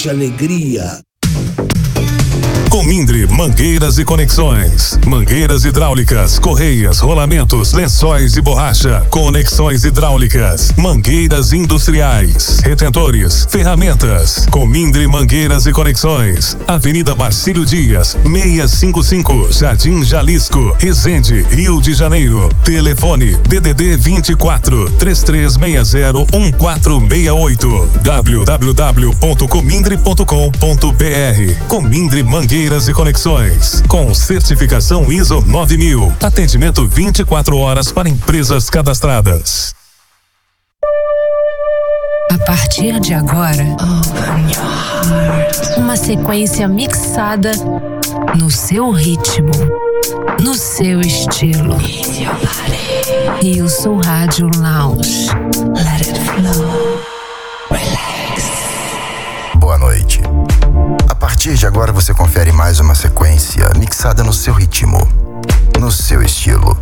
Cidade Alegria. Mangueiras e Conexões. Mangueiras hidráulicas, correias, rolamentos, lençóis e borracha. Conexões hidráulicas. Mangueiras industriais. Retentores. Ferramentas. Comindre Mangueiras e Conexões. Avenida Marcílio Dias, 655. Jardim Jalisco. Resende, Rio de Janeiro. Telefone DDD 24 3360 1468. www.comindre.com.br. Comindre Mangueiras e Conexões. Com certificação ISO 9000. Atendimento 24 horas para empresas cadastradas. A partir de agora, uma sequência mixada no seu ritmo, no seu estilo. Rio Sul Rádio Lounge. Agora você confere mais uma sequência mixada no seu ritmo, no seu estilo.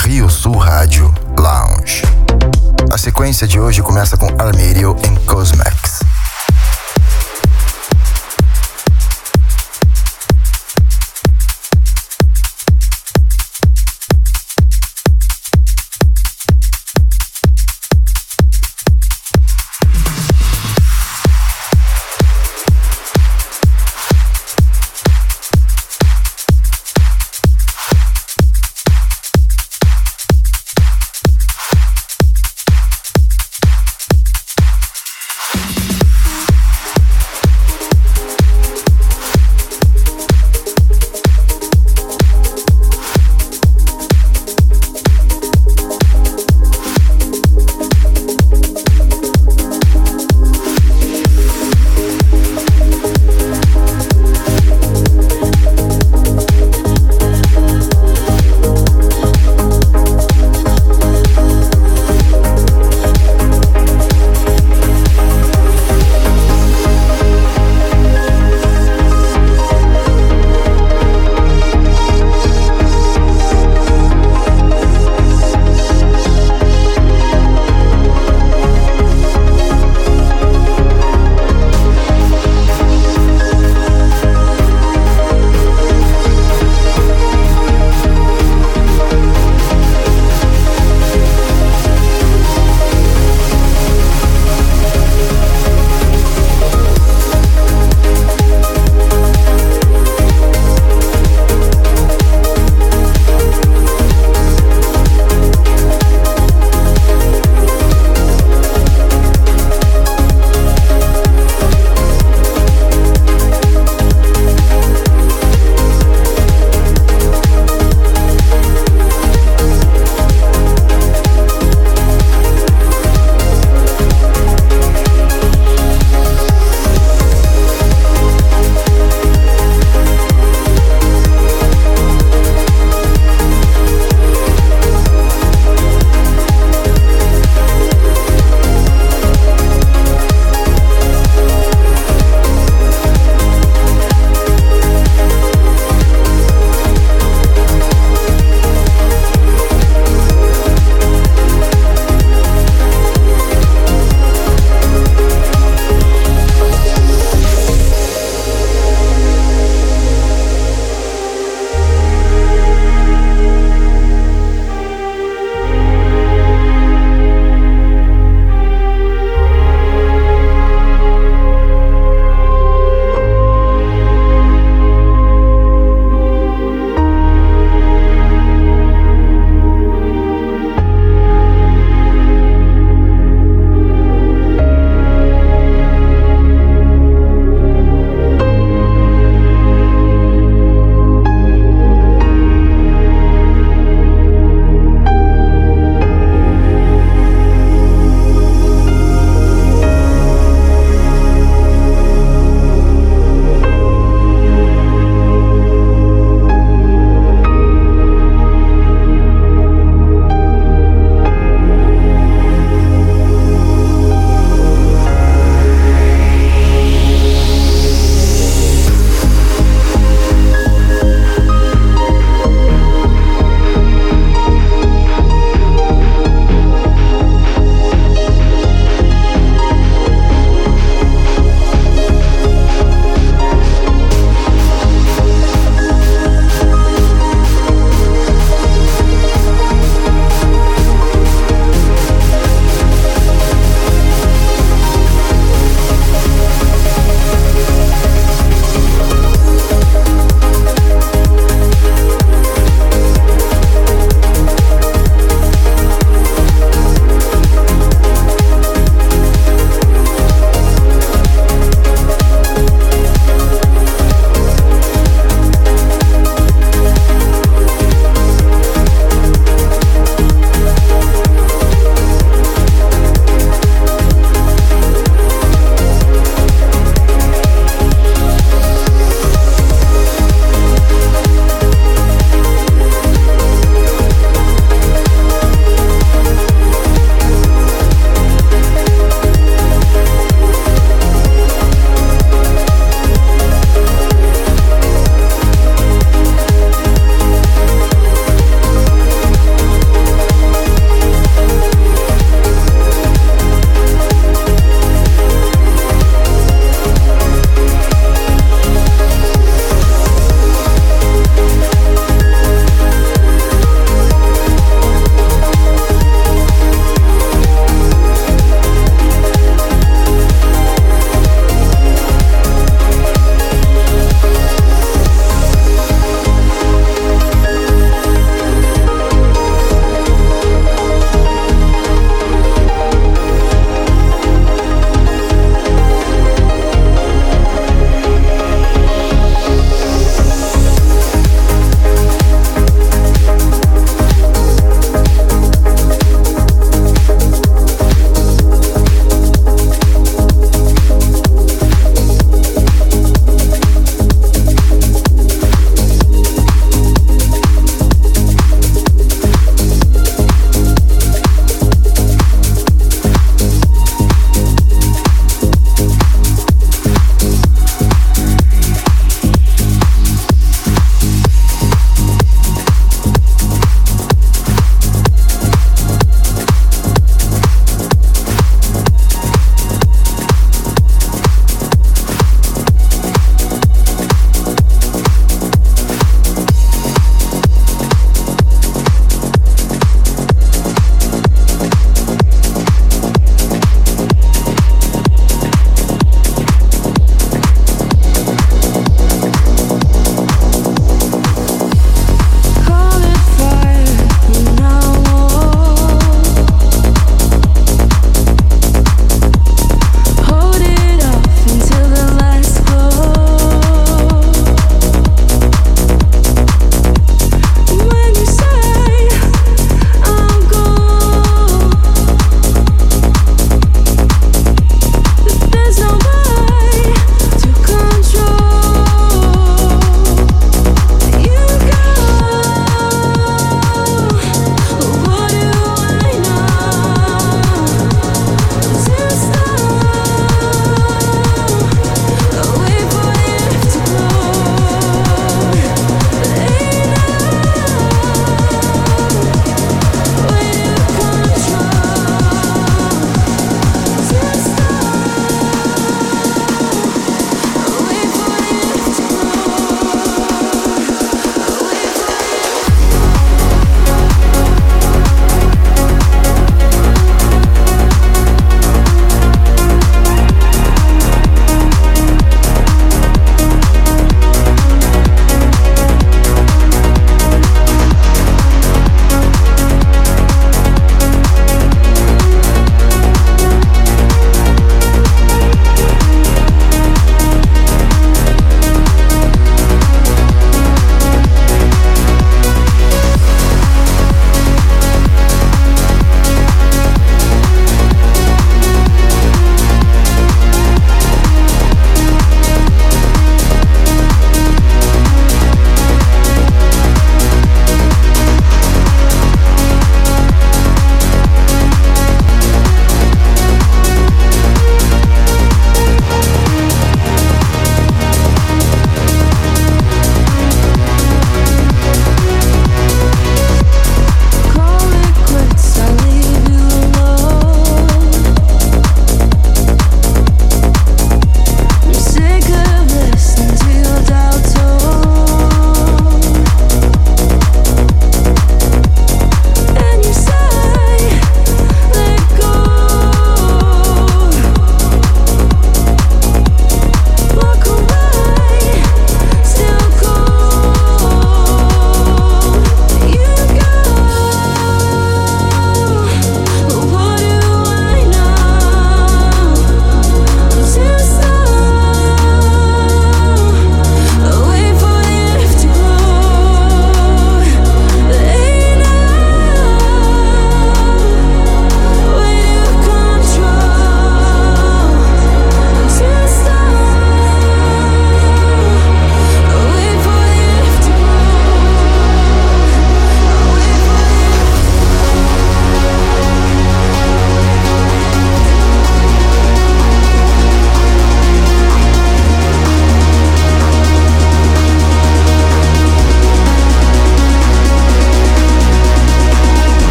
Rio Sul Rádio Lounge. A sequência de hoje começa com Armerio em Cosmex.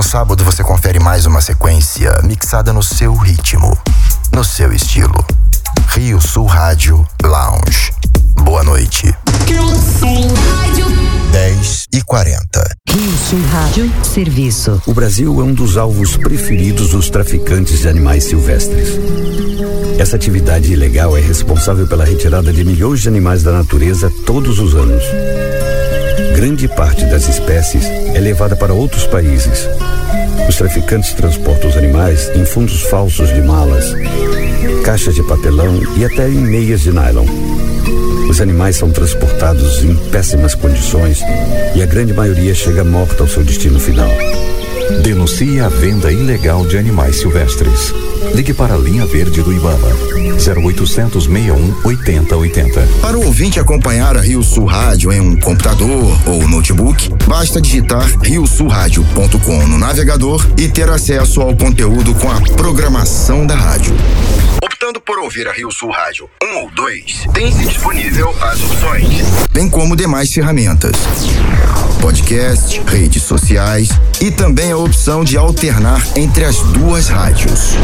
Próximo sábado você confere mais uma sequência mixada no seu ritmo, no seu estilo. Rio Sul Rádio Lounge. Boa noite. 10 e 40. Rio Sul Rádio Serviço. O Brasil é um dos alvos preferidos dos traficantes de animais silvestres. Essa atividade ilegal é responsável pela retirada de milhões de animais da natureza todos os anos. Grande parte das espécies é levada para outros países. Os traficantes transportam os animais em fundos falsos de malas, caixas de papelão e até em meias de nylon. Os animais são transportados em péssimas condições e a grande maioria chega morta ao seu destino final. Denuncie a venda ilegal de animais silvestres. Ligue para a linha verde do Ibama. 0800 61 8080. Para o ouvinte acompanhar a Rio Sul Rádio em um computador ou notebook, basta digitar riosulradio.com no navegador e ter acesso ao conteúdo com a programação da rádio. Optando por ouvir a Rio Sul Rádio 1 ou 2, tem-se disponível as opções, bem como demais ferramentas. Podcast, redes sociais e também a opção de alternar entre as duas rádios.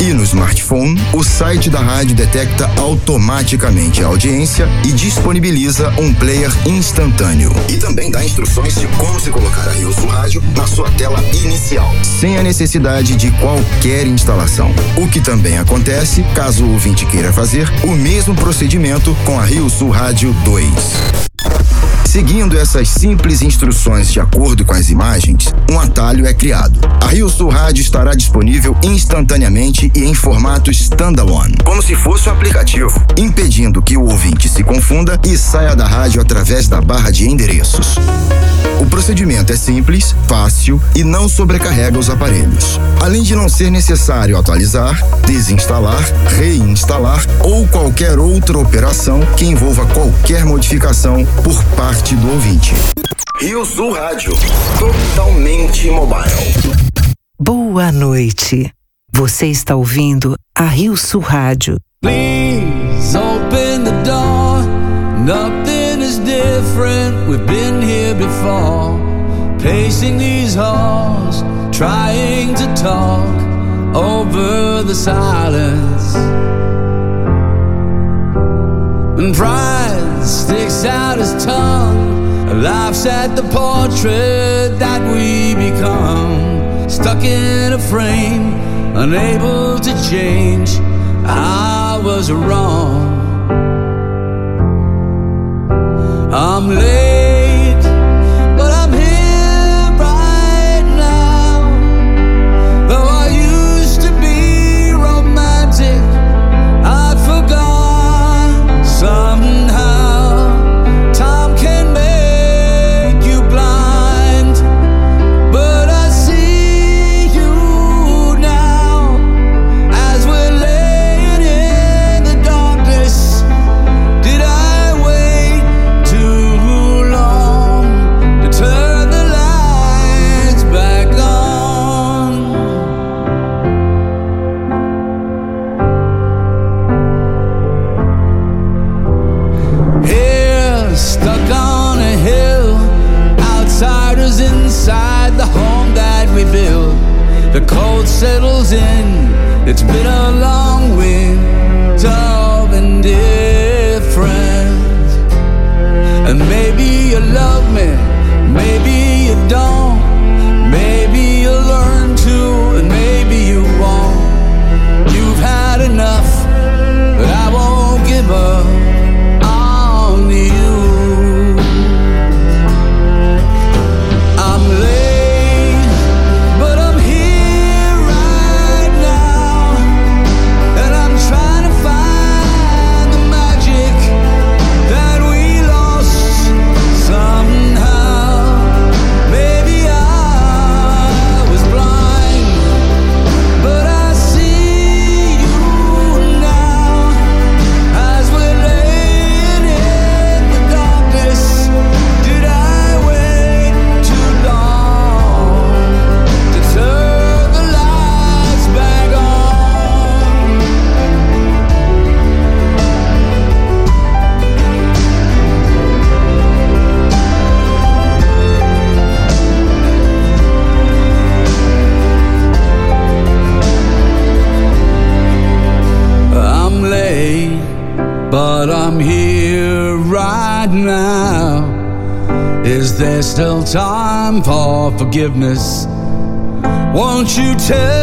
E no smartphone, o site da rádio detecta automaticamente a audiência e disponibiliza um player instantâneo. E também dá instruções de como se colocar a Rio Sul Rádio na sua tela inicial, sem a necessidade de qualquer instalação. O que também acontece caso o ouvinte queira fazer o mesmo procedimento com a Rio Sul Rádio 2. Seguindo essas simples instruções de acordo com as imagens, um atalho é criado. A Rio Sul Rádio estará disponível instantaneamente e em formato standalone, como se fosse um aplicativo, impedindo que o ouvinte se confunda e saia da rádio através da barra de endereços. O procedimento é simples, fácil e não sobrecarrega os aparelhos. Além de não ser necessário atualizar, desinstalar, reinstalar ou qualquer outra operação que envolva qualquer modificação por parte do ouvinte. Rio Sul Rádio, totalmente mobile. Boa noite. Você está ouvindo a Rio Sul Rádio. Please open the door. Nothing is different. We've been here before. Pacing these halls, trying to talk over the silence. And pride sticks out his tongue, laughs at the portrait that we become. Stuck in a frame, unable to change. I was wrong. I'm late, settles in, it's been a long winter of indifference. And maybe you love me, maybe you don't. Forgiveness? Won't you tell